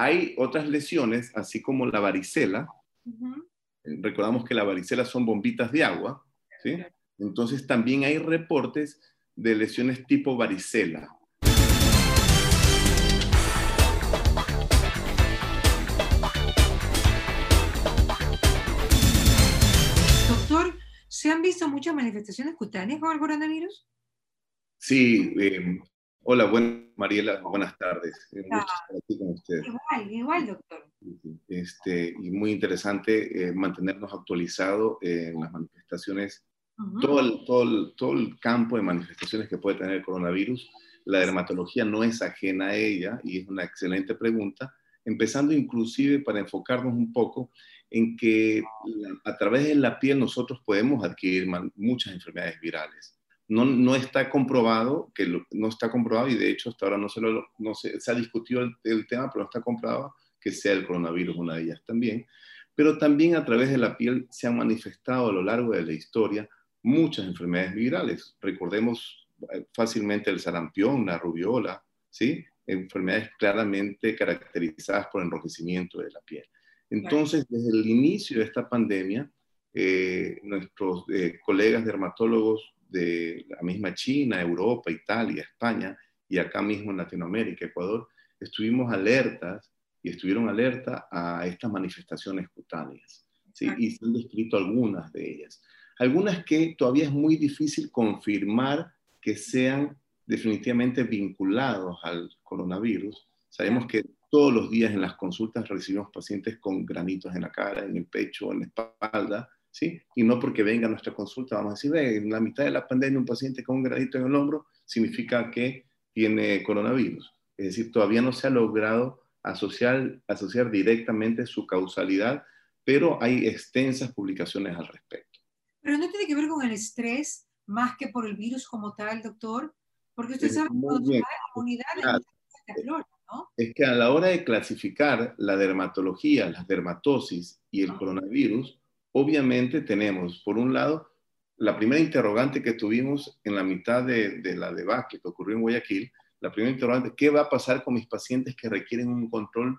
Hay otras lesiones, así como la varicela. Recordamos que la varicela son bombitas de agua, ¿sí? Entonces también hay reportes de lesiones tipo varicela. Doctor, ¿se han visto muchas manifestaciones cutáneas con el coronavirus? Sí, eh, hola, buen, Mariela, buenas tardes. Un gusto estar aquí con ustedes. Igual, igual, doctor. Este, y muy interesante eh, mantenernos actualizados en las manifestaciones todo, el, todo, todo el campo de manifestaciones que puede tener el coronavirus. La dermatología no es ajena a ella y es una excelente pregunta, empezando inclusive para enfocarnos un poco en que a través de la piel nosotros podemos adquirir muchas enfermedades virales. No, no está comprobado, que no está comprobado y de hecho hasta ahora no se, lo, no se, se ha discutido el, el, tema, pero no está comprobado que sea el coronavirus una de ellas también. Pero también a través de la piel se han manifestado a lo largo de la historia muchas enfermedades virales. Recordemos eh, fácilmente el sarampión, la rubiola, ¿sí? enfermedades claramente caracterizadas por enrojecimiento de la piel. Entonces, desde el inicio de esta pandemia, eh, nuestros eh, colegas dermatólogos de la misma China, Europa, Italia, España y acá mismo en Latinoamérica, Ecuador, estuvimos alertas y estuvieron alerta a estas manifestaciones cutáneas. ¿sí? Y se han descrito algunas de ellas. Algunas que todavía es muy difícil confirmar que sean definitivamente vinculados al coronavirus. Sabemos que todos los días en las consultas recibimos pacientes con granitos en la cara, en el pecho, en la espalda, ¿sí? Y no porque venga a nuestra consulta, vamos a decir, en la mitad de la pandemia un paciente con un granito en el hombro significa que tiene coronavirus. Es decir, todavía no se ha logrado asociar, asociar directamente su causalidad, pero hay extensas publicaciones al respecto. Pero no tiene que ver con el estrés más que por el virus como tal, doctor, porque usted sabe que la comunidad claro. ¿no? Es que a la hora de clasificar la dermatología, la dermatosis y el coronavirus, obviamente tenemos, por un lado, la primera interrogante que tuvimos en la mitad de, la debacle que ocurrió en Guayaquil, la primera interrogante, ¿qué va a pasar con mis pacientes que requieren un control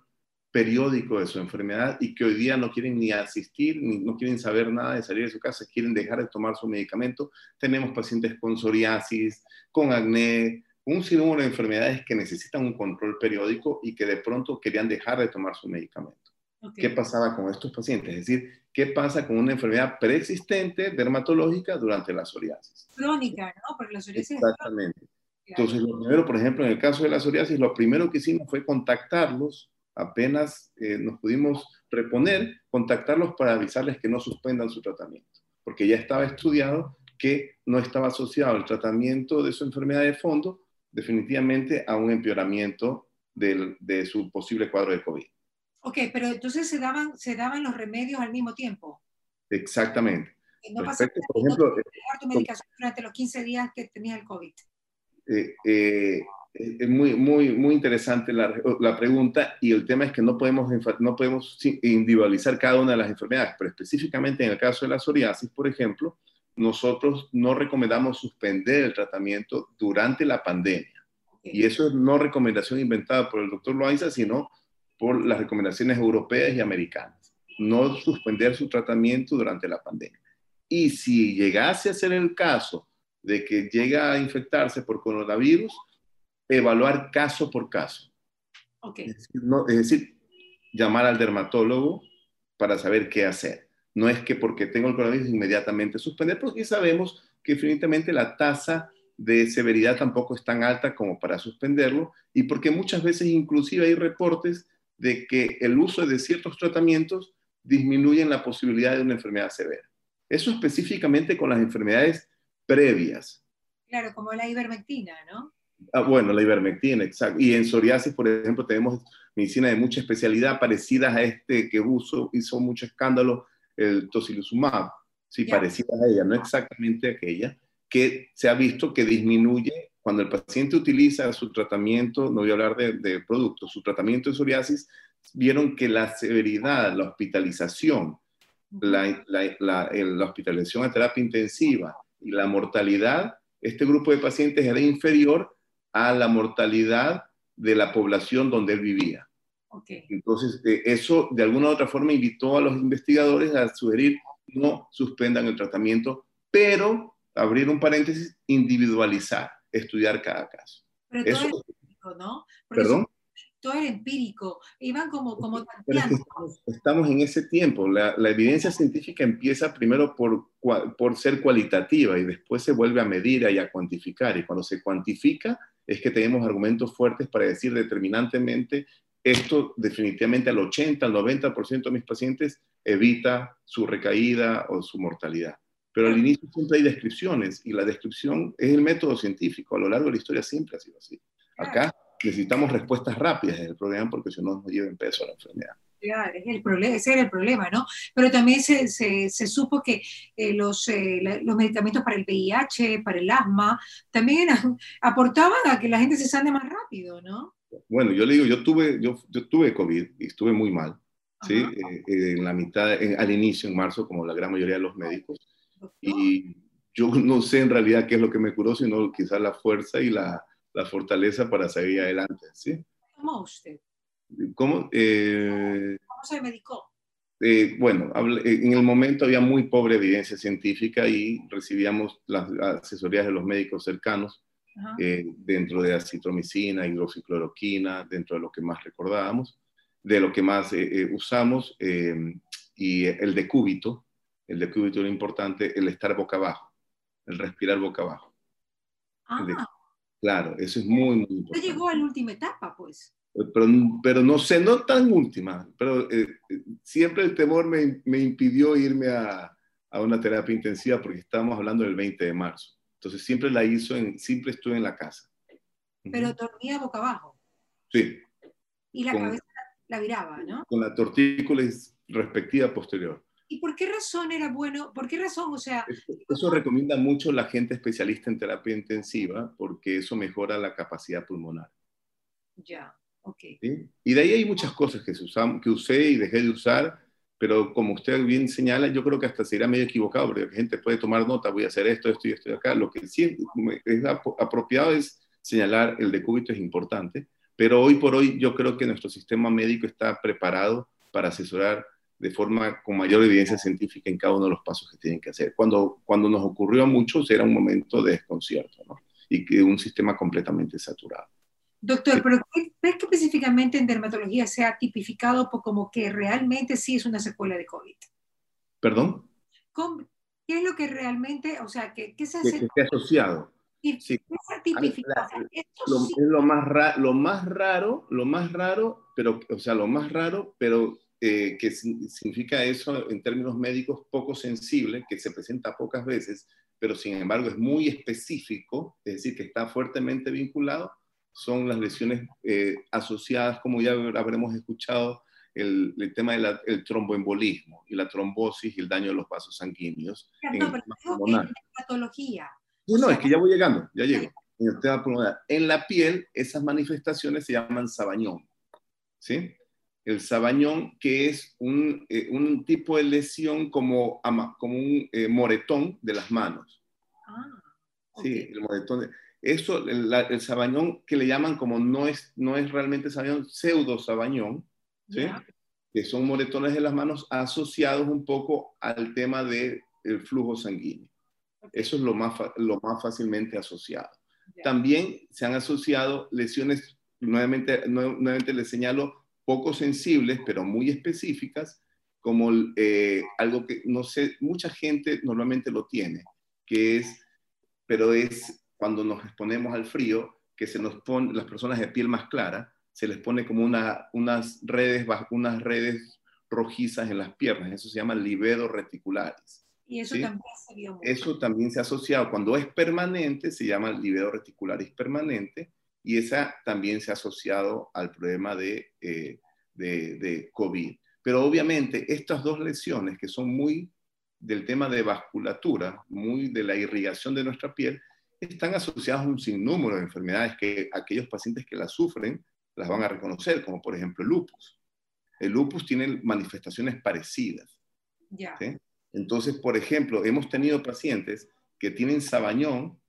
periódico de su enfermedad y que hoy día no quieren ni asistir, ni no quieren saber nada de salir de su casa, quieren dejar de tomar su medicamento. Tenemos pacientes con psoriasis, con acné, un sinnúmero de enfermedades que necesitan un control periódico y que de pronto querían dejar de tomar su medicamento. Okay. ¿Qué pasaba con estos pacientes? Es decir, ¿qué pasa con una enfermedad preexistente dermatológica durante la psoriasis? Crónica, ¿no? Porque la psoriasis Exactamente. Entonces, lo primero, por ejemplo, en el caso de la psoriasis, lo primero que hicimos fue contactarlos apenas eh, nos pudimos reponer, contactarlos para avisarles que no suspendan su tratamiento, porque ya estaba estudiado que no estaba asociado el tratamiento de su enfermedad de fondo definitivamente a un empeoramiento del, de su posible cuadro de COVID. Ok, pero entonces se daban, se daban los remedios al mismo tiempo. Exactamente. Y no pasa nada, por ejemplo, no tu medicación durante los 15 días que tenía el COVID. Eh, eh, es muy, muy, muy interesante la, la, pregunta y el tema es que no podemos, no podemos individualizar cada una de las enfermedades, pero específicamente en el caso de la psoriasis, por ejemplo, nosotros no recomendamos suspender el tratamiento durante la pandemia. Y eso es no recomendación inventada por el doctor Loaiza, sino por las recomendaciones europeas y americanas. No suspender su tratamiento durante la pandemia. Y si llegase a ser el caso de que llega a infectarse por coronavirus, evaluar caso por caso. Okay. Es, decir, no, es decir, llamar al dermatólogo para saber qué hacer. No es que porque tengo el coronavirus inmediatamente suspender, porque sabemos que definitivamente la tasa de severidad tampoco es tan alta como para suspenderlo y porque muchas veces inclusive hay reportes de que el uso de ciertos tratamientos disminuyen la posibilidad de una enfermedad severa. Eso específicamente con las enfermedades previas. Claro, como la ivermectina, ¿no? Ah, bueno, la ivermectina, exacto. Y en psoriasis, por ejemplo, tenemos medicina de mucha especialidad parecidas a este que uso, hizo mucho escándalo, el tocilizumab, sí, yeah. parecidas a ella, no exactamente aquella, que se ha visto que disminuye cuando el paciente utiliza su tratamiento, no voy a hablar de, de productos, su tratamiento de psoriasis, vieron que la severidad, la hospitalización, la, la, la, la hospitalización a terapia intensiva y la mortalidad, este grupo de pacientes era inferior a la mortalidad de la población donde él vivía. Entonces, eh, eso de alguna u otra forma invitó a los investigadores a sugerir no suspendan el tratamiento, pero abrir un paréntesis, individualizar, estudiar cada caso. Pero todo eso, empírico, ¿no? ¿Perdón? todo era empírico, iban como... como estamos, en ese tiempo, la, la, evidencia científica empieza primero por, por ser cualitativa y después se vuelve a medir y a cuantificar, y cuando se cuantifica es que tenemos argumentos fuertes para decir determinantemente esto definitivamente al 80, al 90% de mis pacientes evita su recaída o su mortalidad. Pero al inicio siempre hay descripciones y la descripción es el método científico. A lo largo de la historia siempre ha sido así. Acá necesitamos respuestas rápidas en el problema porque si no nos lleven peso a la enfermedad. Claro, es el problema, ese era el problema, ¿no? Pero también se, se, se supo que eh, los, eh, los medicamentos para el VIH, para el asma, también aportaban a que la gente se sane más rápido, ¿no? Bueno, yo le digo, yo tuve, yo, yo tuve COVID y estuve muy mal, ¿sí? Eh, en la mitad, al inicio, en marzo, como la gran mayoría de los médicos. Y yo no sé en realidad qué es lo que me curó, sino quizás la fuerza y la, la fortaleza para seguir adelante, ¿sí? ¿Cómo usted? ¿Cómo? Eh, ¿Cómo se medicó? Eh, bueno, en el momento había muy pobre evidencia científica y recibíamos las asesorías de los médicos cercanos eh, dentro de acitromicina, hidroxicloroquina, dentro de lo que más recordábamos, de lo que más eh, eh, usamos, y el decúbito, el decúbito era importante, el estar boca abajo, el respirar boca abajo. Ah. claro, eso es muy, muy importante. Usted llegó a la última etapa, pues. Pero, pero no sé, no tan última, pero siempre el temor me, me impidió irme a, a una terapia intensiva porque estábamos hablando del 20 de marzo. Entonces siempre la hizo, en, siempre estuve en la casa. Pero dormía boca abajo. Sí. Y la cabeza la viraba, ¿no? Con la tortícola respectiva posterior. ¿Y por qué razón era bueno? ¿Por qué razón? O sea... Eso, recomienda mucho la gente especialista en terapia intensiva porque eso mejora la capacidad pulmonar. Ya, ok. Y de ahí hay muchas cosas que, se usan, que usé y dejé de usar pero como usted bien señala, yo creo que hasta sería medio equivocado, porque la gente puede tomar nota, voy a hacer esto, esto y esto de acá. Lo que sí es apropiado es señalar el decúbito es importante, pero hoy por hoy yo creo que nuestro sistema médico está preparado para asesorar de forma con mayor evidencia científica en cada uno de los pasos que tienen que hacer. Cuando, cuando nos ocurrió a muchos era un momento de desconcierto, ¿no? Y que un sistema completamente saturado. Doctor, pero ¿qué crees que específicamente en dermatología se ha tipificado como que realmente sí es una secuela de COVID? ¿Perdón? ¿Qué es lo que realmente, o sea, qué, qué se hace? Que esté asociado. ¿Qué se ha tipificado? lo, Es lo más, lo más raro, lo más raro, pero, o sea, lo más raro, pero eh, que significa eso en términos médicos poco sensible, que se presenta pocas veces, pero sin embargo es muy específico, es decir, que está fuertemente vinculado son las lesiones eh, asociadas, como ya habremos escuchado, el, el tema del tromboembolismo y la trombosis y el daño de los vasos sanguíneos. No, pero en la patología. No, es que ya voy llegando, ya llego. En el tema pulmonar. En la piel, esas manifestaciones se llaman sabañón. ¿Sí? El sabañón, que es un, eh, un tipo de lesión como, como un eh, moretón de las manos. Ah, Sí, el moretón. De, eso, el, sabañón que le llaman como no es, no es realmente sabañón, pseudo sabañón, ¿sí? que son moretones de las manos asociados un poco al tema del flujo sanguíneo. Eso es lo más, lo más fácilmente asociado. También se han asociado lesiones, nuevamente, nuevamente les señalo, poco sensibles, pero muy específicas, como eh, algo que no sé, mucha gente normalmente lo tiene, que es, pero es cuando nos exponemos al frío, que se nos pone, las personas de piel más clara, se les pone como una, unas, redes, unas redes rojizas en las piernas, eso se llama libedo reticulares. Y eso también se vio Eso también se ha asociado, cuando es permanente, se llama libedo reticularis permanente, y esa también se ha asociado al problema de, eh, de, de COVID. Pero obviamente estas dos lesiones que son muy del tema de vasculatura, muy de la irrigación de nuestra piel, están asociados a un sinnúmero de enfermedades que aquellos pacientes que las sufren las van a reconocer, como por ejemplo el lupus. El lupus tiene manifestaciones parecidas. Ya. Entonces, por ejemplo, hemos tenido pacientes que tienen sabañón,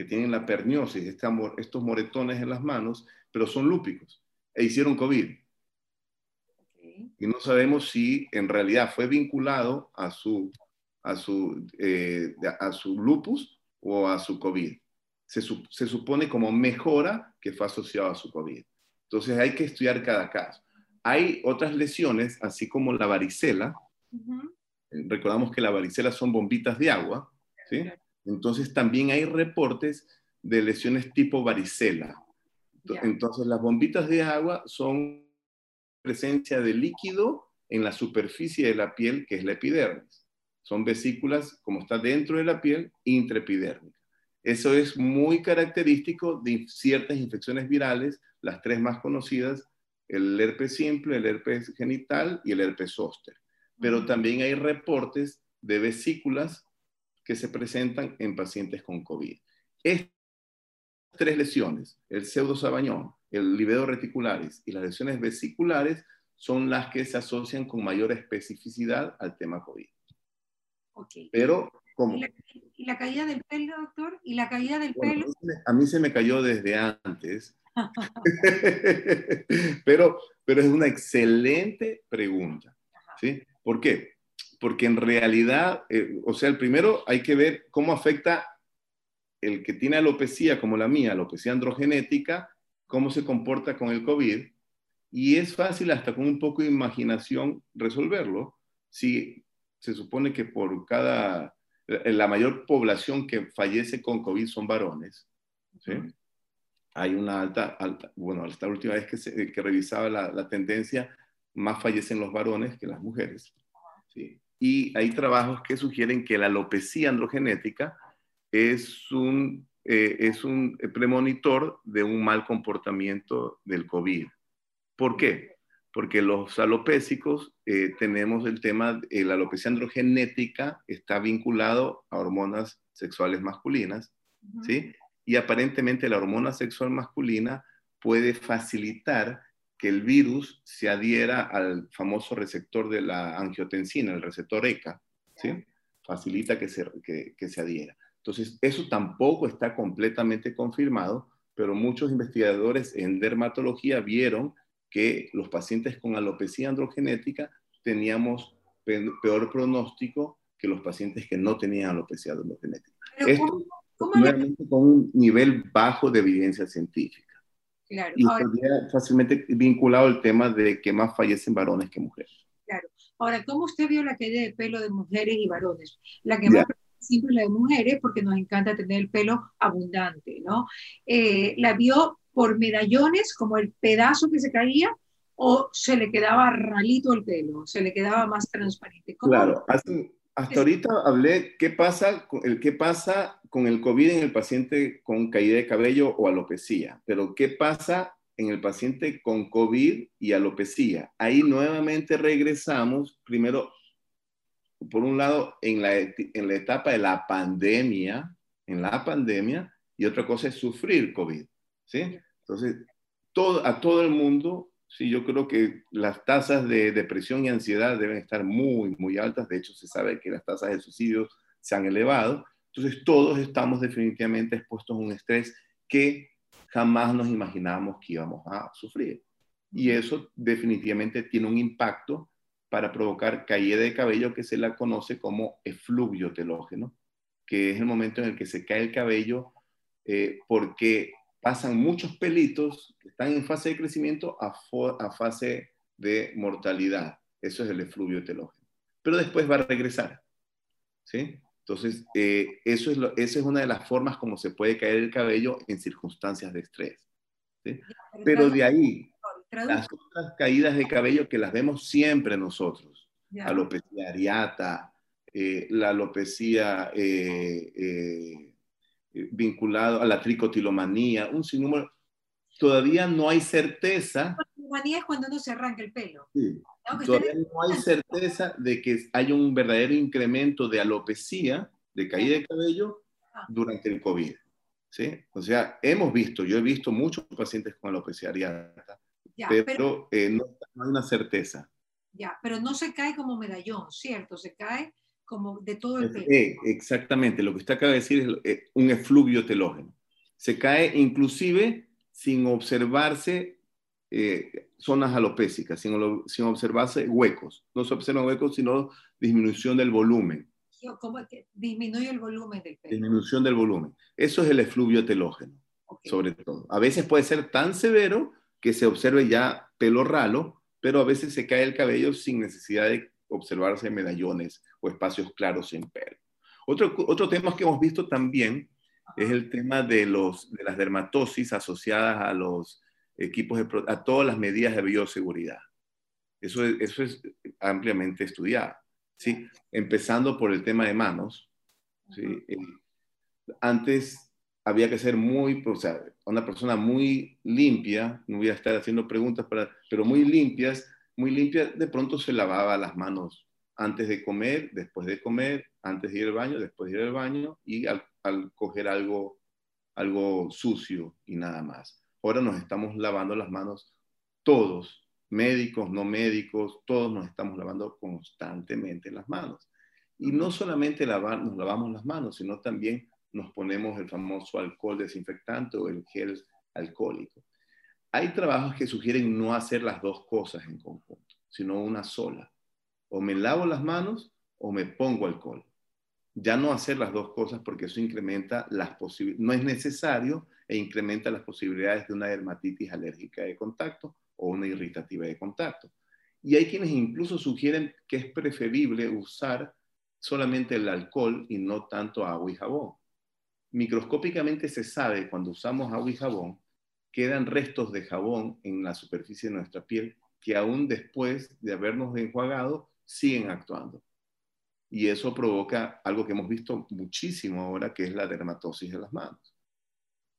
que tienen la perniosis, estos moretones en las manos, pero son lúpicos e hicieron COVID. Y no sabemos si en realidad fue vinculado a su, a su, eh, a su lupus o a su COVID. Se, se, supone como mejora que fue asociado a su COVID. Entonces hay que estudiar cada caso. Hay otras lesiones, así como la varicela. Recordamos que la varicela son bombitas de agua, ¿sí? Entonces también hay reportes de lesiones tipo varicela. Entonces las bombitas de agua son presencia de líquido en la superficie de la piel, que es la epidermis. Son vesículas, como está dentro de la piel, intraepidérmica. Eso es muy característico de ciertas infecciones virales, las tres más conocidas, el herpes simple, el herpes genital y el herpes zóster. Pero también hay reportes de vesículas que se presentan en pacientes con COVID. Estas tres lesiones, el pseudosabañón, el livedo reticularis y las lesiones vesiculares, son las que se asocian con mayor especificidad al tema COVID. Okay. Pero, ¿cómo? ¿Y la, caída del pelo, doctor? ¿Y la caída del pelo? A mí se me cayó desde antes. pero, pero es una excelente pregunta. ¿sí? ¿Por qué? Porque en realidad, eh, o sea, el primero hay que ver cómo afecta el que tiene alopecia como la mía, alopecia androgenética, cómo se comporta con el COVID. Y es fácil hasta con un poco de imaginación resolverlo. Si se supone que por cada, la mayor población que fallece con COVID son varones, ¿sí? Hay una alta, alta, bueno, esta última vez que, que revisaba la, la tendencia, más fallecen los varones que las mujeres. ¿sí? Y hay trabajos que sugieren que la alopecia androgenética es un, eh, es un premonitor de un mal comportamiento del COVID. ¿Por qué? Porque los alopésicos eh, tenemos el tema, eh, la alopecia androgenética está vinculado a hormonas sexuales masculinas, ¿sí? Y aparentemente la hormona sexual masculina puede facilitar que el virus se adhiera al famoso receptor de la angiotensina, el receptor ECA, ¿sí? facilita que se, que, se adhiera. Entonces, eso tampoco está completamente confirmado, pero muchos investigadores en dermatología vieron que los pacientes con alopecia androgenética teníamos peor pronóstico que los pacientes que no tenían alopecia androgenética. Esto ¿cómo, con un nivel bajo de evidencia científica. Claro. Y estaría fácilmente vinculado el tema de que más fallecen varones que mujeres. Claro. Ahora, ¿cómo usted vio la caída de pelo de mujeres y varones? La que más siempre la de mujeres porque nos encanta tener el pelo abundante, ¿no? Eh, ¿La vio por medallones, como el pedazo que se caía, o se le quedaba ralito el pelo, se le quedaba más transparente? Claro, hasta ahorita hablé qué pasa, qué pasa con el COVID en el paciente con caída de cabello o alopecia, pero qué pasa en el paciente con COVID y alopecia. Ahí nuevamente regresamos, primero, por un lado, en la, en la etapa de la pandemia, en la pandemia, y otra cosa es sufrir COVID, ¿sí? Entonces, todo, a todo el mundo Sí, yo creo que las tasas de depresión y ansiedad deben estar muy, muy altas. De hecho, se sabe que las tasas de suicidio se han elevado. Entonces, todos estamos definitivamente expuestos a un estrés que jamás nos imaginábamos que íbamos a sufrir. Y eso definitivamente tiene un impacto para provocar caída de cabello que se la conoce como efluvio telógeno, que es el momento en el que se cae el cabello eh, porque pasan muchos pelitos que están en fase de crecimiento a, a fase de mortalidad. Eso es el efluvio telógeno. Pero después va a regresar. ¿sí? Entonces, eh, eso es lo, esa es una de las formas como se puede caer el cabello en circunstancias de estrés. ¿sí? Pero de ahí, las otras caídas de cabello que las vemos siempre nosotros, alopecia areata, eh, la alopecia eh, eh, vinculado a la tricotilomanía, un sinnúmero. Todavía no hay certeza. La tricotilomanía es cuando uno se arranca el pelo. Sí. Todavía no hay certeza de que haya un verdadero incremento de alopecia, de caída de cabello, ah. durante el COVID. ¿sí? O sea, hemos visto, yo he visto muchos pacientes con alopecia areata, pero, eh, no, no, hay una certeza. Ya, pero no se cae como medallón, ¿cierto? Se cae como de todo el pelo. Eh, exactamente, lo que usted acaba de decir es eh, un efluvio telógeno. Se cae inclusive sin observarse eh, zonas alopésicas, sin, sin, observarse huecos. No se observan huecos, sino disminución del volumen. ¿Cómo que disminuye el volumen del pelo? Disminución del volumen. Eso es el efluvio telógeno, sobre todo. A veces puede ser tan severo que se observe ya pelo ralo, pero a veces se cae el cabello sin necesidad de observarse medallones o espacios claros sin pelo. Otro, otro tema que hemos visto también es el tema de, los, de las dermatosis asociadas a los equipos, de, a todas las medidas de bioseguridad. Eso es, eso es ampliamente estudiado, ¿sí? Empezando por el tema de manos, ¿sí? Eh, antes había que ser muy, o sea, una persona muy limpia, no voy a estar haciendo preguntas, para, pero muy limpias, muy limpia, de pronto se lavaba las manos antes de comer, después de comer, antes de ir al baño, después de ir al baño y al, al coger algo, algo sucio y nada más. Ahora nos estamos lavando las manos todos, médicos, no médicos, todos nos estamos lavando constantemente las manos. Y no solamente lavar, nos lavamos las manos, sino también nos ponemos el famoso alcohol desinfectante o el gel alcohólico. Hay trabajos que sugieren no hacer las dos cosas en conjunto, sino una sola. O me lavo las manos o me pongo alcohol. Ya no hacer las dos cosas porque eso incrementa las posibilidades, no es necesario e incrementa las posibilidades de una dermatitis alérgica de contacto o una irritativa de contacto. Y hay quienes incluso sugieren que es preferible usar solamente el alcohol y no tanto agua y jabón. Microscópicamente se sabe cuando usamos agua y jabón, quedan restos de jabón en la superficie de nuestra piel que aún después de habernos enjuagado siguen actuando. Y eso provoca algo que hemos visto muchísimo ahora, que es la dermatosis de las manos.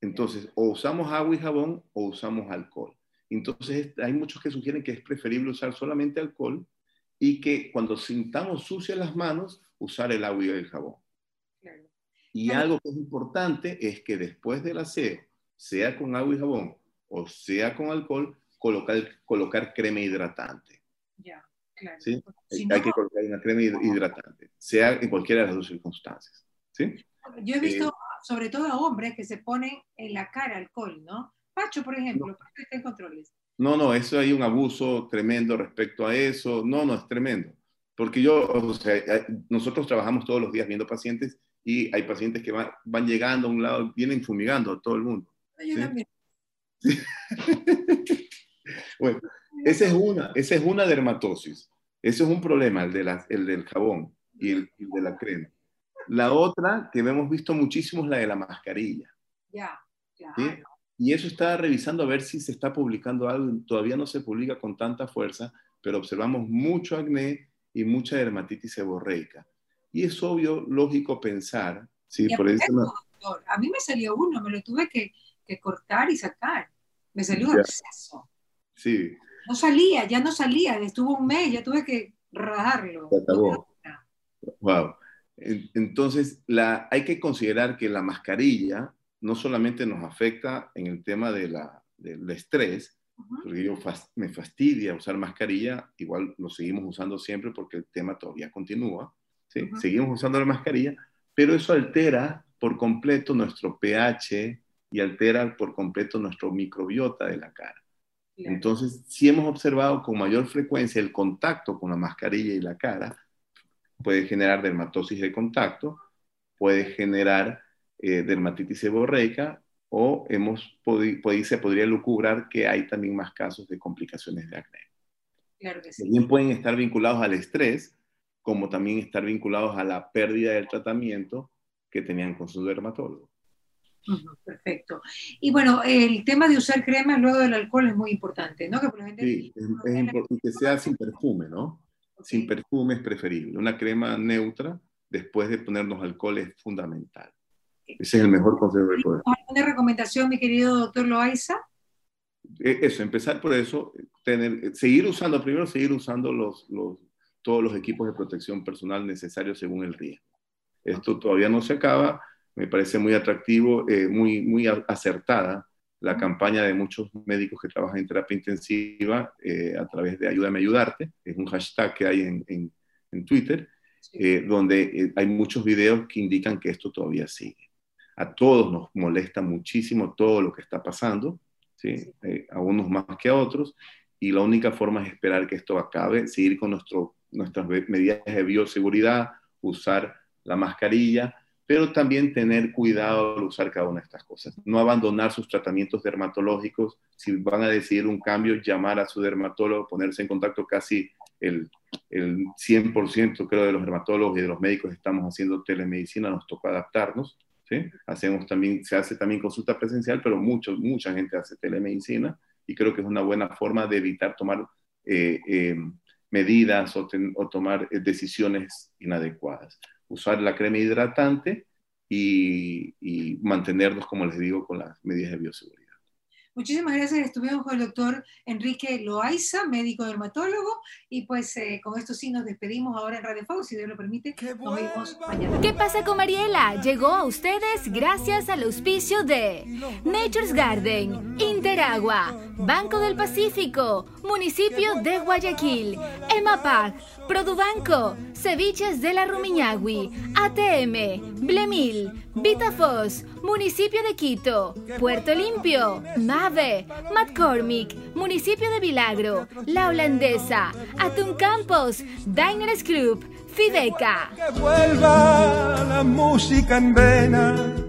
Entonces, o usamos agua y jabón o usamos alcohol. Entonces, hay muchos que sugieren que es preferible usar solamente alcohol y que cuando sintamos sucias las manos, usar el agua y el jabón. Y algo que es importante es que después del aseo, sea con agua y jabón o sea con alcohol, colocar, colocar crema hidratante. Ya, claro. ¿Sí? Hay que colocar una crema hidratante, sea en cualquiera de las dos circunstancias. ¿sí? Yo he visto, eh, sobre todo a hombres, que se ponen en la cara alcohol, ¿no? Pacho, por ejemplo, no. Pacho está en controles. No, no, eso hay un abuso tremendo respecto a eso. No, no, es tremendo. Porque yo, o sea, nosotros trabajamos todos los días viendo pacientes y hay pacientes que van, van llegando a un lado, vienen fumigando a todo el mundo. Yo ¿sí? también. bueno, esa es, una, esa es una dermatosis. Eso es un problema, el, de la, el del jabón y el, el, de la crema. La otra que hemos visto muchísimo es la de la mascarilla. Ya, ya. ¿sí? Y eso está revisando a ver si se está publicando algo. Todavía no se publica con tanta fuerza, pero observamos mucho acné y mucha dermatitis seborreica. Y es obvio, lógico pensar, sí, por eso... No... A mí me salió uno, me lo tuve que, que cortar y sacar. Me salió un absceso. Sí. No salía, ya no salía, estuvo un mes, ya tuve que rajarlo. Se acabó. Wow. Entonces, la, hay que considerar que la mascarilla no solamente nos afecta en el tema de la, del estrés, uh -huh. porque yo me fastidia usar mascarilla, igual lo seguimos usando siempre porque el tema todavía continúa, ¿sí? Uh -huh. seguimos usando la mascarilla, pero eso altera por completo nuestro pH y altera por completo nuestro microbiota de la cara. Claro. Entonces, si hemos observado con mayor frecuencia el contacto con la mascarilla y la cara, puede generar dermatosis de contacto, puede generar eh, dermatitis seborreica o hemos podi se podría lucubrar que hay también más casos de complicaciones de acné. Claro que sí. También pueden estar vinculados al estrés, como también estar vinculados a la pérdida del tratamiento que tenían con su dermatólogo. Perfecto. Y bueno, el tema de usar crema luego del alcohol es muy importante, ¿no? Que por gente sí, es, es importante que sea sin perfume, ¿no? Okay. Sin perfume es preferible. Una crema neutra después de ponernos alcohol es fundamental. Ese es el mejor consejo que puedo ¿Alguna recomendación, mi querido doctor Loaiza? Eso, empezar por eso, tener, seguir usando, primero seguir usando los, los, todos los equipos de protección personal necesarios según el riesgo. Esto todavía no se acaba, me parece muy atractivo, eh, muy, muy acertada la campaña de muchos médicos que trabajan en terapia intensiva eh, a través de Ayúdame a ayudarte, es un hashtag que hay en, en, en Twitter, eh, donde hay muchos videos que indican que esto todavía sigue. A todos nos molesta muchísimo todo lo que está pasando, ¿sí? Eh, a unos más que a otros, y la única forma es esperar que esto acabe, seguir con nuestro, nuestras medidas de bioseguridad, usar la mascarilla, pero también tener cuidado al usar cada una de estas cosas. No abandonar sus tratamientos dermatológicos. Si van a decidir un cambio, llamar a su dermatólogo, ponerse en contacto casi el, el 100% creo de los dermatólogos y de los médicos estamos haciendo telemedicina, nos toca adaptarnos. ¿sí? Hacemos también, se hace también consulta presencial, pero mucho, mucha gente hace telemedicina y creo que es una buena forma de evitar tomar eh, eh, medidas o, o tomar eh, decisiones inadecuadas usar la crema hidratante y, mantenernos, como les digo, con las medidas de bioseguridad. Muchísimas gracias. Estuvimos con el doctor Enrique Loaiza, médico dermatólogo, y pues eh, con esto sí nos despedimos ahora en Radio Fox, si Dios lo permite. Nos vemos mañana. ¿Qué pasa con Mariela? Llegó a ustedes gracias al auspicio de Nature's Garden, Interagua, Banco del Pacífico, Municipio de Guayaquil, EMAPAC, Produbanco, Ceviches de la Rumiñahui, ATM, Blemil, Vitafos, Municipio de Quito, Puerto Limpio, MAVE, McCormick, Municipio de Vilagro, La Holandesa, Atún Campos, Diners Club, Fideca. Que vuelva la música en vena